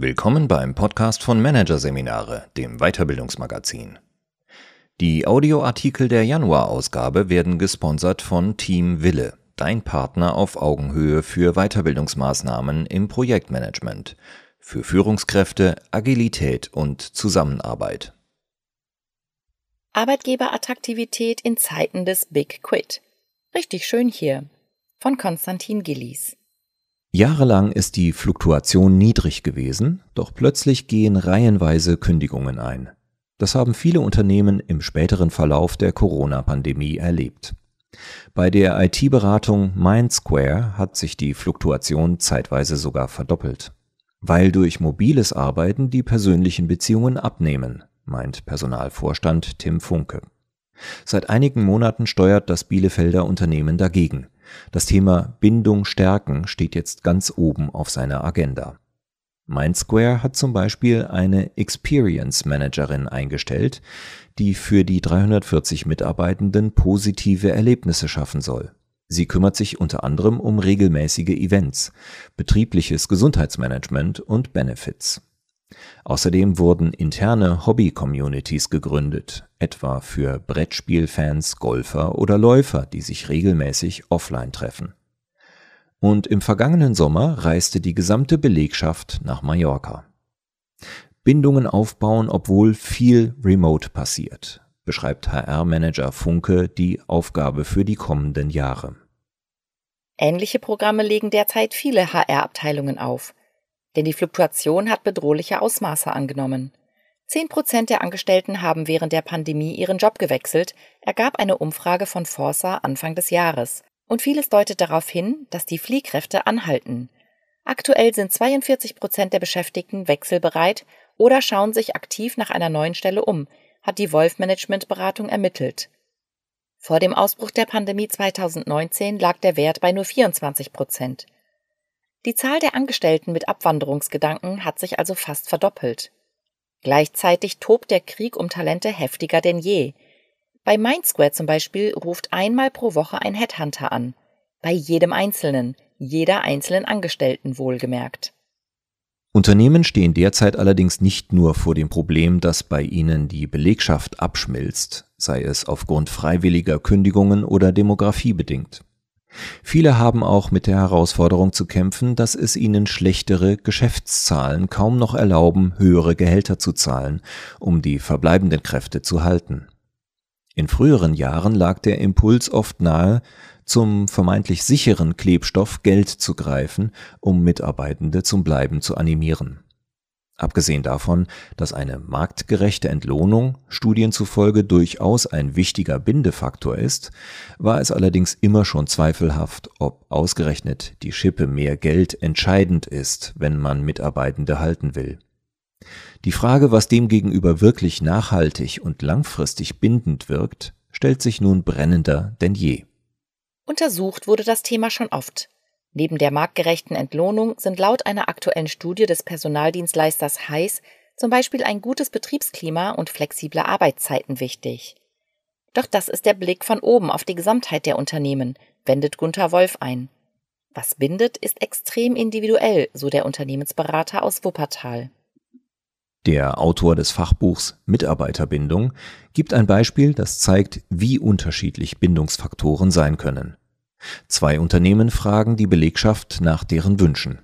Willkommen beim Podcast von Managerseminare, dem Weiterbildungsmagazin. Die Audioartikel der Januarausgabe werden gesponsert von Team Wille, dein Partner auf Augenhöhe für Weiterbildungsmaßnahmen im Projektmanagement, für Führungskräfte, Agilität und Zusammenarbeit. Arbeitgeberattraktivität in Zeiten des Big Quit. Richtig schön hier. Von Konstantin Gillies. Jahrelang ist die Fluktuation niedrig gewesen, doch plötzlich gehen reihenweise Kündigungen ein. Das haben viele Unternehmen im späteren Verlauf der Corona-Pandemie erlebt. Bei der IT-Beratung Mindsquare hat sich die Fluktuation zeitweise sogar verdoppelt. Weil durch mobiles Arbeiten die persönlichen Beziehungen abnehmen, meint Personalvorstand Tim Funke. Seit einigen Monaten steuert das Bielefelder Unternehmen dagegen. Das Thema Bindung stärken steht jetzt ganz oben auf seiner Agenda. Mindsquare hat zum Beispiel eine Experience Managerin eingestellt, die für die 340 Mitarbeitenden positive Erlebnisse schaffen soll. Sie kümmert sich unter anderem um regelmäßige Events, betriebliches Gesundheitsmanagement und Benefits. Außerdem wurden interne Hobby-Communities gegründet, etwa für Brettspielfans, Golfer oder Läufer, die sich regelmäßig offline treffen. Und im vergangenen Sommer reiste die gesamte Belegschaft nach Mallorca. Bindungen aufbauen, obwohl viel remote passiert, beschreibt HR-Manager Funke die Aufgabe für die kommenden Jahre. Ähnliche Programme legen derzeit viele HR-Abteilungen auf denn die Fluktuation hat bedrohliche Ausmaße angenommen. Zehn Prozent der Angestellten haben während der Pandemie ihren Job gewechselt, ergab eine Umfrage von Forsa Anfang des Jahres. Und vieles deutet darauf hin, dass die Fliehkräfte anhalten. Aktuell sind 42 Prozent der Beschäftigten wechselbereit oder schauen sich aktiv nach einer neuen Stelle um, hat die Wolf Management Beratung ermittelt. Vor dem Ausbruch der Pandemie 2019 lag der Wert bei nur 24 Prozent. Die Zahl der Angestellten mit Abwanderungsgedanken hat sich also fast verdoppelt. Gleichzeitig tobt der Krieg um Talente heftiger denn je. Bei Mindsquare zum Beispiel ruft einmal pro Woche ein Headhunter an. Bei jedem Einzelnen, jeder einzelnen Angestellten wohlgemerkt. Unternehmen stehen derzeit allerdings nicht nur vor dem Problem, dass bei ihnen die Belegschaft abschmilzt, sei es aufgrund freiwilliger Kündigungen oder Demografie bedingt. Viele haben auch mit der Herausforderung zu kämpfen, dass es ihnen schlechtere Geschäftszahlen kaum noch erlauben, höhere Gehälter zu zahlen, um die verbleibenden Kräfte zu halten. In früheren Jahren lag der Impuls oft nahe, zum vermeintlich sicheren Klebstoff Geld zu greifen, um Mitarbeitende zum Bleiben zu animieren. Abgesehen davon, dass eine marktgerechte Entlohnung Studien zufolge durchaus ein wichtiger Bindefaktor ist, war es allerdings immer schon zweifelhaft, ob ausgerechnet die Schippe mehr Geld entscheidend ist, wenn man Mitarbeitende halten will. Die Frage, was demgegenüber wirklich nachhaltig und langfristig bindend wirkt, stellt sich nun brennender denn je. Untersucht wurde das Thema schon oft. Neben der marktgerechten Entlohnung sind laut einer aktuellen Studie des Personaldienstleisters Heiß zum Beispiel ein gutes Betriebsklima und flexible Arbeitszeiten wichtig. Doch das ist der Blick von oben auf die Gesamtheit der Unternehmen, wendet Gunther Wolf ein. Was bindet, ist extrem individuell, so der Unternehmensberater aus Wuppertal. Der Autor des Fachbuchs Mitarbeiterbindung gibt ein Beispiel, das zeigt, wie unterschiedlich Bindungsfaktoren sein können. Zwei Unternehmen fragen die Belegschaft nach deren Wünschen.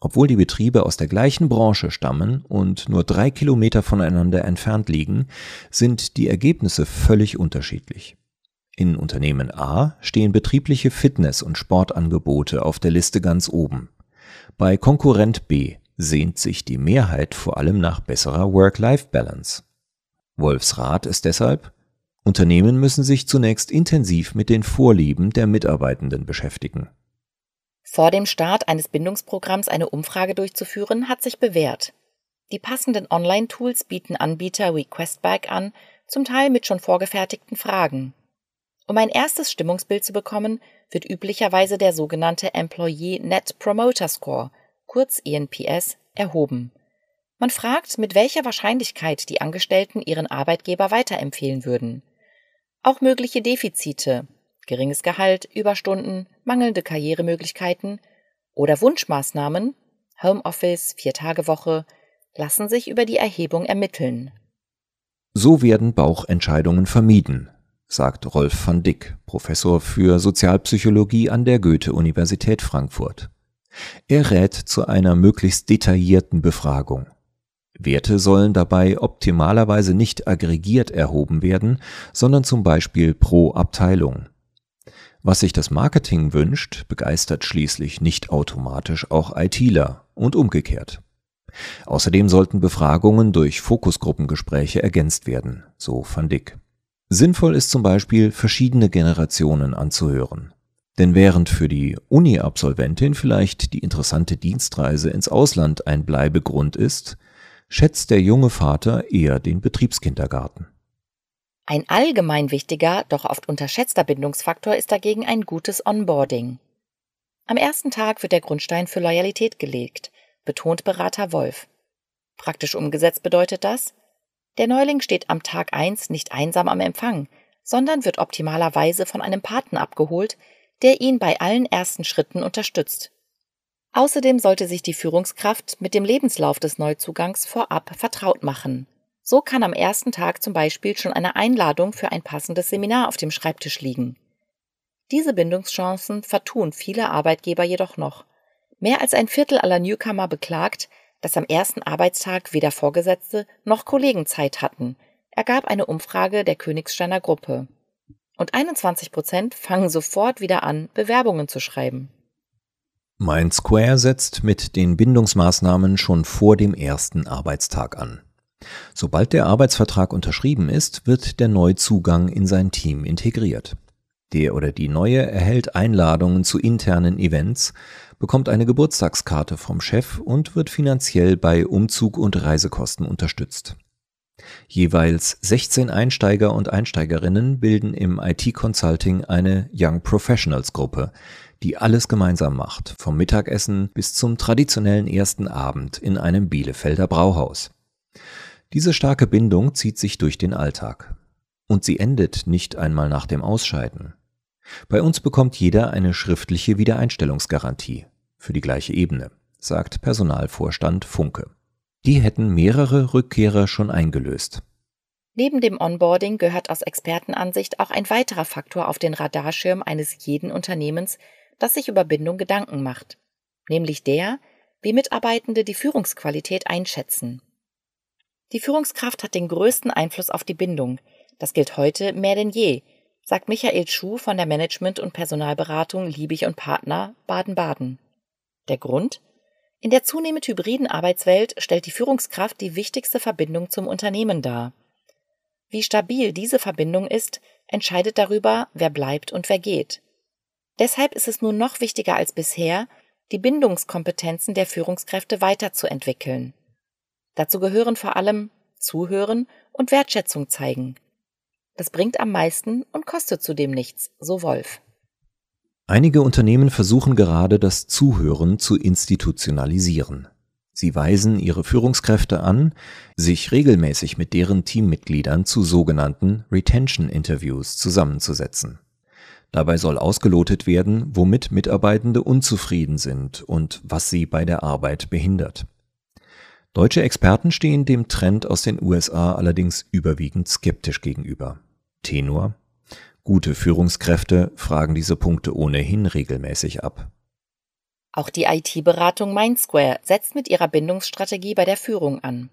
Obwohl die Betriebe aus der gleichen Branche stammen und nur drei Kilometer voneinander entfernt liegen, sind die Ergebnisse völlig unterschiedlich. In Unternehmen A stehen betriebliche Fitness- und Sportangebote auf der Liste ganz oben. Bei Konkurrent B sehnt sich die Mehrheit vor allem nach besserer Work-Life-Balance. Wolfs Rat ist deshalb, Unternehmen müssen sich zunächst intensiv mit den Vorlieben der Mitarbeitenden beschäftigen. Vor dem Start eines Bindungsprogramms eine Umfrage durchzuführen, hat sich bewährt. Die passenden Online-Tools bieten Anbieter wie Questback an, zum Teil mit schon vorgefertigten Fragen. Um ein erstes Stimmungsbild zu bekommen, wird üblicherweise der sogenannte Employee Net Promoter Score, kurz ENPS, erhoben. Man fragt, mit welcher Wahrscheinlichkeit die Angestellten ihren Arbeitgeber weiterempfehlen würden. Auch mögliche Defizite, geringes Gehalt, Überstunden, mangelnde Karrieremöglichkeiten oder Wunschmaßnahmen, Homeoffice, Vier-Tage-Woche lassen sich über die Erhebung ermitteln. So werden Bauchentscheidungen vermieden, sagt Rolf van Dick, Professor für Sozialpsychologie an der Goethe-Universität Frankfurt. Er rät zu einer möglichst detaillierten Befragung. Werte sollen dabei optimalerweise nicht aggregiert erhoben werden, sondern zum Beispiel pro Abteilung. Was sich das Marketing wünscht, begeistert schließlich nicht automatisch auch ITler und umgekehrt. Außerdem sollten Befragungen durch Fokusgruppengespräche ergänzt werden, so van Dick. Sinnvoll ist zum Beispiel, verschiedene Generationen anzuhören. Denn während für die Uni-Absolventin vielleicht die interessante Dienstreise ins Ausland ein Bleibegrund ist, schätzt der junge Vater eher den Betriebskindergarten. Ein allgemein wichtiger, doch oft unterschätzter Bindungsfaktor ist dagegen ein gutes Onboarding. Am ersten Tag wird der Grundstein für Loyalität gelegt, betont Berater Wolf. Praktisch umgesetzt bedeutet das, der Neuling steht am Tag 1 nicht einsam am Empfang, sondern wird optimalerweise von einem Paten abgeholt, der ihn bei allen ersten Schritten unterstützt. Außerdem sollte sich die Führungskraft mit dem Lebenslauf des Neuzugangs vorab vertraut machen. So kann am ersten Tag zum Beispiel schon eine Einladung für ein passendes Seminar auf dem Schreibtisch liegen. Diese Bindungschancen vertun viele Arbeitgeber jedoch noch. Mehr als ein Viertel aller Newcomer beklagt, dass am ersten Arbeitstag weder Vorgesetzte noch Kollegen Zeit hatten, ergab eine Umfrage der Königsteiner Gruppe. Und 21 Prozent fangen sofort wieder an, Bewerbungen zu schreiben. MindSquare setzt mit den Bindungsmaßnahmen schon vor dem ersten Arbeitstag an. Sobald der Arbeitsvertrag unterschrieben ist, wird der Neuzugang in sein Team integriert. Der oder die Neue erhält Einladungen zu internen Events, bekommt eine Geburtstagskarte vom Chef und wird finanziell bei Umzug und Reisekosten unterstützt. Jeweils 16 Einsteiger und Einsteigerinnen bilden im IT-Consulting eine Young Professionals Gruppe, die alles gemeinsam macht, vom Mittagessen bis zum traditionellen ersten Abend in einem Bielefelder Brauhaus. Diese starke Bindung zieht sich durch den Alltag. Und sie endet nicht einmal nach dem Ausscheiden. Bei uns bekommt jeder eine schriftliche Wiedereinstellungsgarantie für die gleiche Ebene, sagt Personalvorstand Funke. Die hätten mehrere Rückkehrer schon eingelöst. Neben dem Onboarding gehört aus Expertenansicht auch ein weiterer Faktor auf den Radarschirm eines jeden Unternehmens, das sich über Bindung Gedanken macht, nämlich der, wie Mitarbeitende die Führungsqualität einschätzen. Die Führungskraft hat den größten Einfluss auf die Bindung. Das gilt heute mehr denn je, sagt Michael Schuh von der Management- und Personalberatung Liebig und Partner Baden-Baden. Der Grund? In der zunehmend hybriden Arbeitswelt stellt die Führungskraft die wichtigste Verbindung zum Unternehmen dar. Wie stabil diese Verbindung ist, entscheidet darüber, wer bleibt und wer geht. Deshalb ist es nun noch wichtiger als bisher, die Bindungskompetenzen der Führungskräfte weiterzuentwickeln. Dazu gehören vor allem Zuhören und Wertschätzung zeigen. Das bringt am meisten und kostet zudem nichts, so Wolf. Einige Unternehmen versuchen gerade das Zuhören zu institutionalisieren. Sie weisen ihre Führungskräfte an, sich regelmäßig mit deren Teammitgliedern zu sogenannten Retention Interviews zusammenzusetzen. Dabei soll ausgelotet werden, womit Mitarbeitende unzufrieden sind und was sie bei der Arbeit behindert. Deutsche Experten stehen dem Trend aus den USA allerdings überwiegend skeptisch gegenüber. Tenor Gute Führungskräfte fragen diese Punkte ohnehin regelmäßig ab. Auch die IT-Beratung Mindsquare setzt mit ihrer Bindungsstrategie bei der Führung an.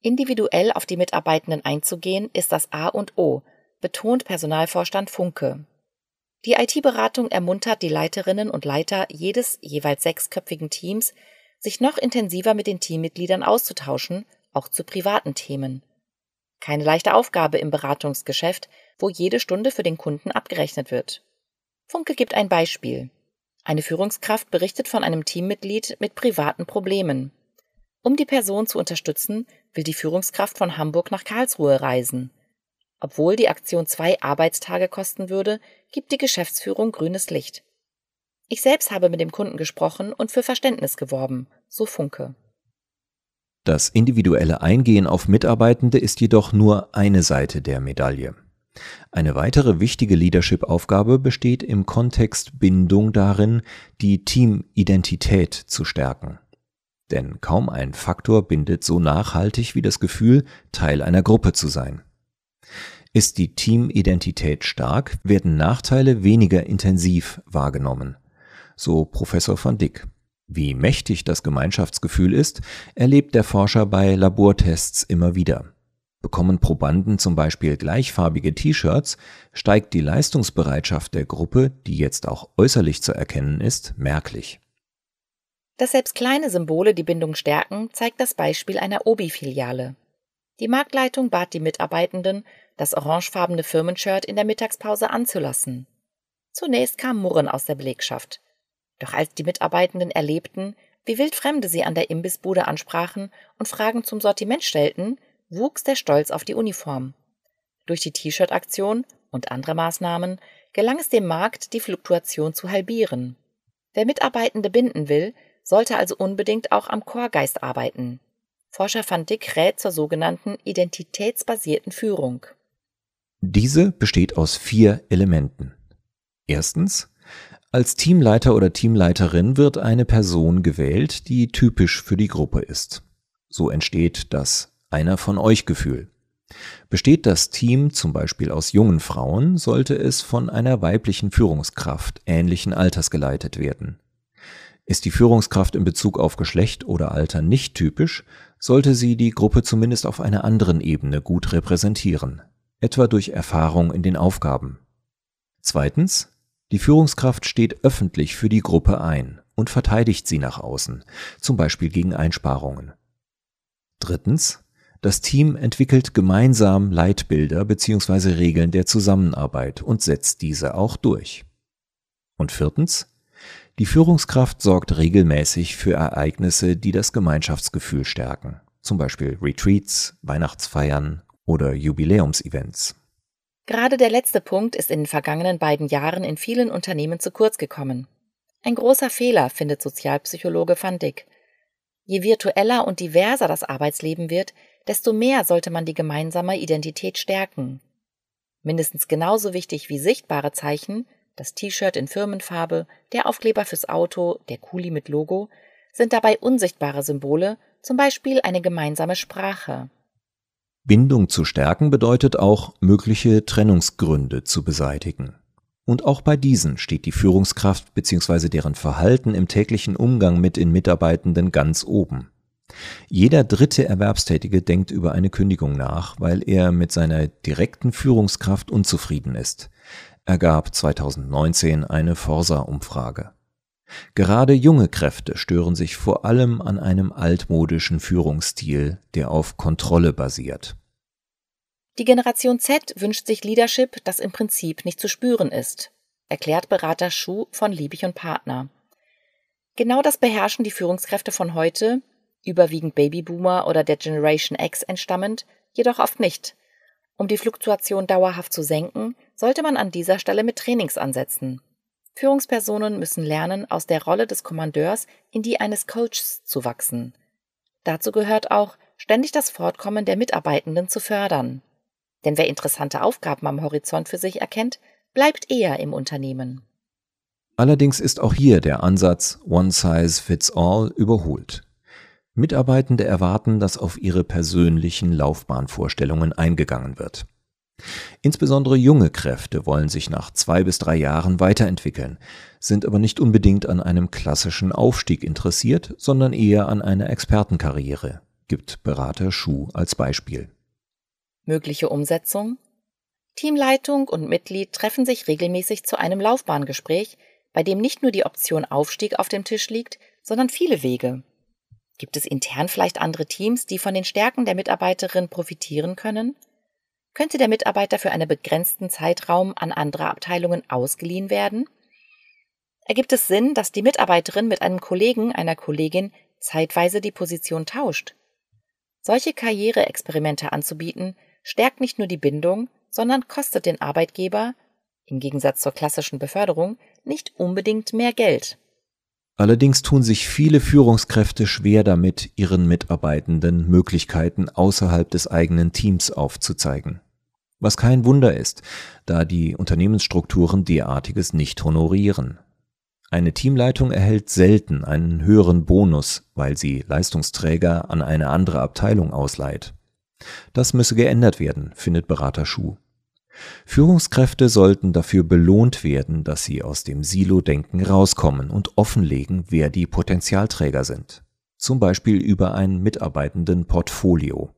Individuell auf die Mitarbeitenden einzugehen, ist das A und O, betont Personalvorstand Funke. Die IT-Beratung ermuntert die Leiterinnen und Leiter jedes jeweils sechsköpfigen Teams, sich noch intensiver mit den Teammitgliedern auszutauschen, auch zu privaten Themen. Keine leichte Aufgabe im Beratungsgeschäft, wo jede Stunde für den Kunden abgerechnet wird. Funke gibt ein Beispiel. Eine Führungskraft berichtet von einem Teammitglied mit privaten Problemen. Um die Person zu unterstützen, will die Führungskraft von Hamburg nach Karlsruhe reisen. Obwohl die Aktion zwei Arbeitstage kosten würde, gibt die Geschäftsführung grünes Licht. Ich selbst habe mit dem Kunden gesprochen und für Verständnis geworben, so Funke. Das individuelle Eingehen auf Mitarbeitende ist jedoch nur eine Seite der Medaille. Eine weitere wichtige Leadership-Aufgabe besteht im Kontext Bindung darin, die Teamidentität zu stärken. Denn kaum ein Faktor bindet so nachhaltig wie das Gefühl, Teil einer Gruppe zu sein. Ist die Teamidentität stark, werden Nachteile weniger intensiv wahrgenommen. So Professor van Dick. Wie mächtig das Gemeinschaftsgefühl ist, erlebt der Forscher bei Labortests immer wieder. Bekommen Probanden zum Beispiel gleichfarbige T-Shirts, steigt die Leistungsbereitschaft der Gruppe, die jetzt auch äußerlich zu erkennen ist, merklich. Dass selbst kleine Symbole die Bindung stärken, zeigt das Beispiel einer Obi-Filiale. Die Marktleitung bat die Mitarbeitenden, das orangefarbene Firmenshirt in der Mittagspause anzulassen. Zunächst kam Murren aus der Belegschaft. Doch als die Mitarbeitenden erlebten, wie wildfremde sie an der Imbissbude ansprachen und Fragen zum Sortiment stellten, wuchs der Stolz auf die Uniform. Durch die T-Shirt-Aktion und andere Maßnahmen gelang es dem Markt, die Fluktuation zu halbieren. Wer Mitarbeitende binden will, sollte also unbedingt auch am Chorgeist arbeiten. Forscher van Dick rät zur sogenannten identitätsbasierten Führung. Diese besteht aus vier Elementen. Erstens, als Teamleiter oder Teamleiterin wird eine Person gewählt, die typisch für die Gruppe ist. So entsteht das Einer von euch Gefühl. Besteht das Team zum Beispiel aus jungen Frauen, sollte es von einer weiblichen Führungskraft ähnlichen Alters geleitet werden. Ist die Führungskraft in Bezug auf Geschlecht oder Alter nicht typisch, sollte sie die Gruppe zumindest auf einer anderen Ebene gut repräsentieren, etwa durch Erfahrung in den Aufgaben. Zweitens, die Führungskraft steht öffentlich für die Gruppe ein und verteidigt sie nach außen, zum Beispiel gegen Einsparungen. Drittens, das Team entwickelt gemeinsam Leitbilder bzw. Regeln der Zusammenarbeit und setzt diese auch durch. Und viertens, die Führungskraft sorgt regelmäßig für Ereignisse, die das Gemeinschaftsgefühl stärken, zum Beispiel Retreats, Weihnachtsfeiern oder Jubiläumsevents. Gerade der letzte Punkt ist in den vergangenen beiden Jahren in vielen Unternehmen zu kurz gekommen. Ein großer Fehler, findet Sozialpsychologe van Dick. Je virtueller und diverser das Arbeitsleben wird, desto mehr sollte man die gemeinsame Identität stärken. Mindestens genauso wichtig wie sichtbare Zeichen, das T-Shirt in Firmenfarbe, der Aufkleber fürs Auto, der Kuli mit Logo, sind dabei unsichtbare Symbole, zum Beispiel eine gemeinsame Sprache. Bindung zu stärken bedeutet auch, mögliche Trennungsgründe zu beseitigen. Und auch bei diesen steht die Führungskraft bzw. deren Verhalten im täglichen Umgang mit den Mitarbeitenden ganz oben. Jeder dritte Erwerbstätige denkt über eine Kündigung nach, weil er mit seiner direkten Führungskraft unzufrieden ist, ergab 2019 eine Forsa-Umfrage. Gerade junge Kräfte stören sich vor allem an einem altmodischen Führungsstil, der auf Kontrolle basiert. Die Generation Z wünscht sich Leadership, das im Prinzip nicht zu spüren ist, erklärt Berater Schuh von Liebig und Partner. Genau das beherrschen die Führungskräfte von heute, überwiegend Babyboomer oder der Generation X entstammend, jedoch oft nicht. Um die Fluktuation dauerhaft zu senken, sollte man an dieser Stelle mit Trainings ansetzen. Führungspersonen müssen lernen, aus der Rolle des Kommandeurs in die eines Coaches zu wachsen. Dazu gehört auch, ständig das Fortkommen der Mitarbeitenden zu fördern. Denn wer interessante Aufgaben am Horizont für sich erkennt, bleibt eher im Unternehmen. Allerdings ist auch hier der Ansatz One Size Fits All überholt. Mitarbeitende erwarten, dass auf ihre persönlichen Laufbahnvorstellungen eingegangen wird. Insbesondere junge Kräfte wollen sich nach zwei bis drei Jahren weiterentwickeln, sind aber nicht unbedingt an einem klassischen Aufstieg interessiert, sondern eher an einer Expertenkarriere, gibt Berater Schuh als Beispiel. Mögliche Umsetzung? Teamleitung und Mitglied treffen sich regelmäßig zu einem Laufbahngespräch, bei dem nicht nur die Option Aufstieg auf dem Tisch liegt, sondern viele Wege. Gibt es intern vielleicht andere Teams, die von den Stärken der Mitarbeiterin profitieren können? Könnte der Mitarbeiter für einen begrenzten Zeitraum an andere Abteilungen ausgeliehen werden? Ergibt es Sinn, dass die Mitarbeiterin mit einem Kollegen, einer Kollegin zeitweise die Position tauscht? Solche Karriereexperimente anzubieten, stärkt nicht nur die Bindung, sondern kostet den Arbeitgeber, im Gegensatz zur klassischen Beförderung, nicht unbedingt mehr Geld. Allerdings tun sich viele Führungskräfte schwer damit, ihren Mitarbeitenden Möglichkeiten außerhalb des eigenen Teams aufzuzeigen. Was kein Wunder ist, da die Unternehmensstrukturen derartiges nicht honorieren. Eine Teamleitung erhält selten einen höheren Bonus, weil sie Leistungsträger an eine andere Abteilung ausleiht. Das müsse geändert werden, findet Berater Schuh. Führungskräfte sollten dafür belohnt werden, dass sie aus dem Silo-Denken rauskommen und offenlegen, wer die Potenzialträger sind. Zum Beispiel über ein Mitarbeitenden-Portfolio.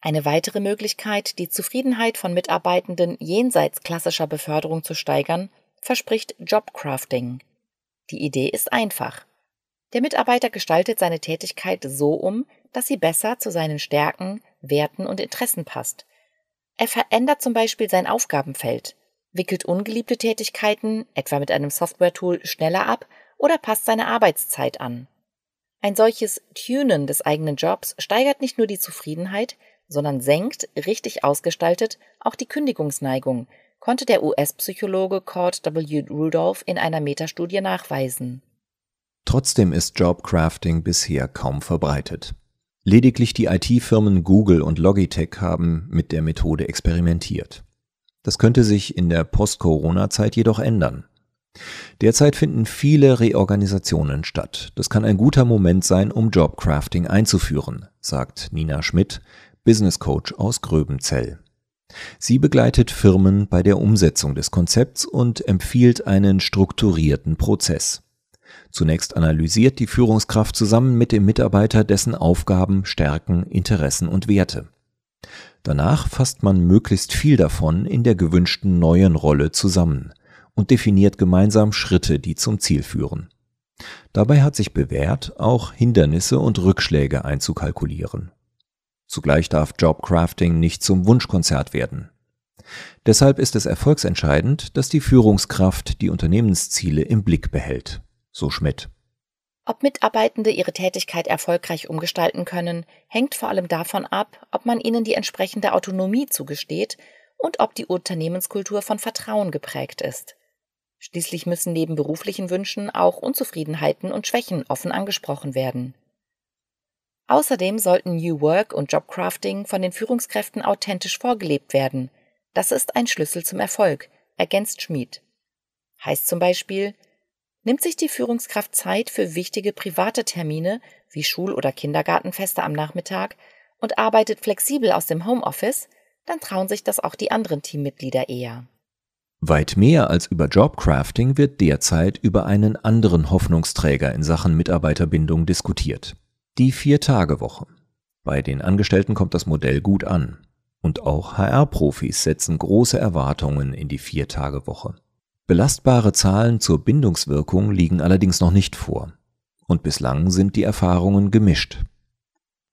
Eine weitere Möglichkeit, die Zufriedenheit von Mitarbeitenden jenseits klassischer Beförderung zu steigern, verspricht Jobcrafting. Die Idee ist einfach. Der Mitarbeiter gestaltet seine Tätigkeit so um, dass sie besser zu seinen Stärken, Werten und Interessen passt. Er verändert zum Beispiel sein Aufgabenfeld, wickelt ungeliebte Tätigkeiten, etwa mit einem Software-Tool, schneller ab oder passt seine Arbeitszeit an. Ein solches Tunen des eigenen Jobs steigert nicht nur die Zufriedenheit, sondern senkt, richtig ausgestaltet, auch die Kündigungsneigung, konnte der US-Psychologe Cord W. Rudolph in einer Metastudie nachweisen. Trotzdem ist Jobcrafting bisher kaum verbreitet. Lediglich die IT-Firmen Google und Logitech haben mit der Methode experimentiert. Das könnte sich in der Post-Corona-Zeit jedoch ändern. Derzeit finden viele Reorganisationen statt. Das kann ein guter Moment sein, um Jobcrafting einzuführen, sagt Nina Schmidt, Business Coach aus Gröbenzell. Sie begleitet Firmen bei der Umsetzung des Konzepts und empfiehlt einen strukturierten Prozess. Zunächst analysiert die Führungskraft zusammen mit dem Mitarbeiter dessen Aufgaben, Stärken, Interessen und Werte. Danach fasst man möglichst viel davon in der gewünschten neuen Rolle zusammen und definiert gemeinsam Schritte, die zum Ziel führen. Dabei hat sich bewährt, auch Hindernisse und Rückschläge einzukalkulieren. Zugleich darf Jobcrafting nicht zum Wunschkonzert werden. Deshalb ist es erfolgsentscheidend, dass die Führungskraft die Unternehmensziele im Blick behält so Schmidt. Ob Mitarbeitende ihre Tätigkeit erfolgreich umgestalten können, hängt vor allem davon ab, ob man ihnen die entsprechende Autonomie zugesteht und ob die Unternehmenskultur von Vertrauen geprägt ist. Schließlich müssen neben beruflichen Wünschen auch Unzufriedenheiten und Schwächen offen angesprochen werden. Außerdem sollten New Work und Jobcrafting von den Führungskräften authentisch vorgelebt werden. Das ist ein Schlüssel zum Erfolg, ergänzt Schmid. Heißt zum Beispiel, Nimmt sich die Führungskraft Zeit für wichtige private Termine wie Schul- oder Kindergartenfeste am Nachmittag und arbeitet flexibel aus dem Homeoffice, dann trauen sich das auch die anderen Teammitglieder eher. Weit mehr als über Jobcrafting wird derzeit über einen anderen Hoffnungsträger in Sachen Mitarbeiterbindung diskutiert. Die Vier-Tage-Woche. Bei den Angestellten kommt das Modell gut an. Und auch HR-Profis setzen große Erwartungen in die Vier-Tage-Woche. Belastbare Zahlen zur Bindungswirkung liegen allerdings noch nicht vor. Und bislang sind die Erfahrungen gemischt.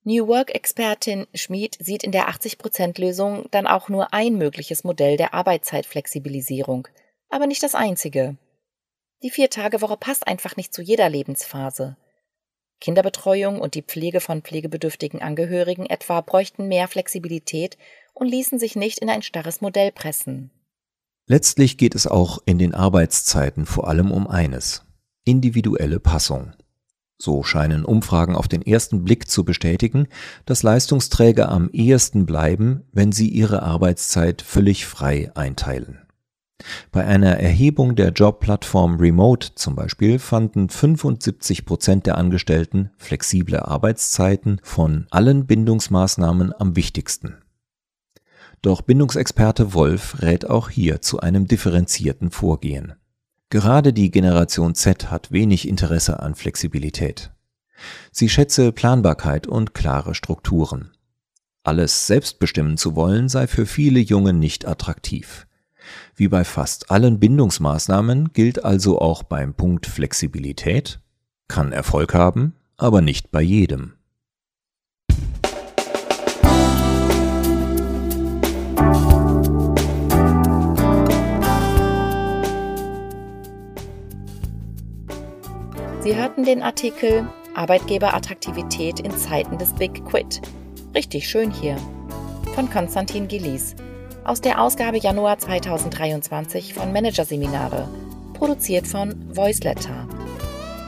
New Work-Expertin Schmid sieht in der 80%-Lösung dann auch nur ein mögliches Modell der Arbeitszeitflexibilisierung, aber nicht das einzige. Die Vier-Tage-Woche passt einfach nicht zu jeder Lebensphase. Kinderbetreuung und die Pflege von pflegebedürftigen Angehörigen etwa bräuchten mehr Flexibilität und ließen sich nicht in ein starres Modell pressen. Letztlich geht es auch in den Arbeitszeiten vor allem um eines individuelle Passung. So scheinen Umfragen auf den ersten Blick zu bestätigen, dass Leistungsträger am ehesten bleiben, wenn sie ihre Arbeitszeit völlig frei einteilen. Bei einer Erhebung der Jobplattform Remote zum Beispiel fanden 75 Prozent der Angestellten flexible Arbeitszeiten von allen Bindungsmaßnahmen am wichtigsten. Doch Bindungsexperte Wolf rät auch hier zu einem differenzierten Vorgehen. Gerade die Generation Z hat wenig Interesse an Flexibilität. Sie schätze Planbarkeit und klare Strukturen. Alles selbst bestimmen zu wollen sei für viele Junge nicht attraktiv. Wie bei fast allen Bindungsmaßnahmen gilt also auch beim Punkt Flexibilität, kann Erfolg haben, aber nicht bei jedem. Sie hörten den Artikel Arbeitgeberattraktivität in Zeiten des Big Quit. Richtig schön hier. Von Konstantin Gillies. Aus der Ausgabe Januar 2023 von Managerseminare. Produziert von Voiceletter.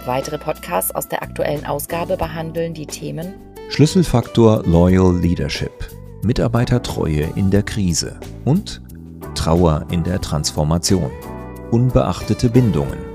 Weitere Podcasts aus der aktuellen Ausgabe behandeln die Themen Schlüsselfaktor Loyal Leadership, Mitarbeitertreue in der Krise und Trauer in der Transformation, unbeachtete Bindungen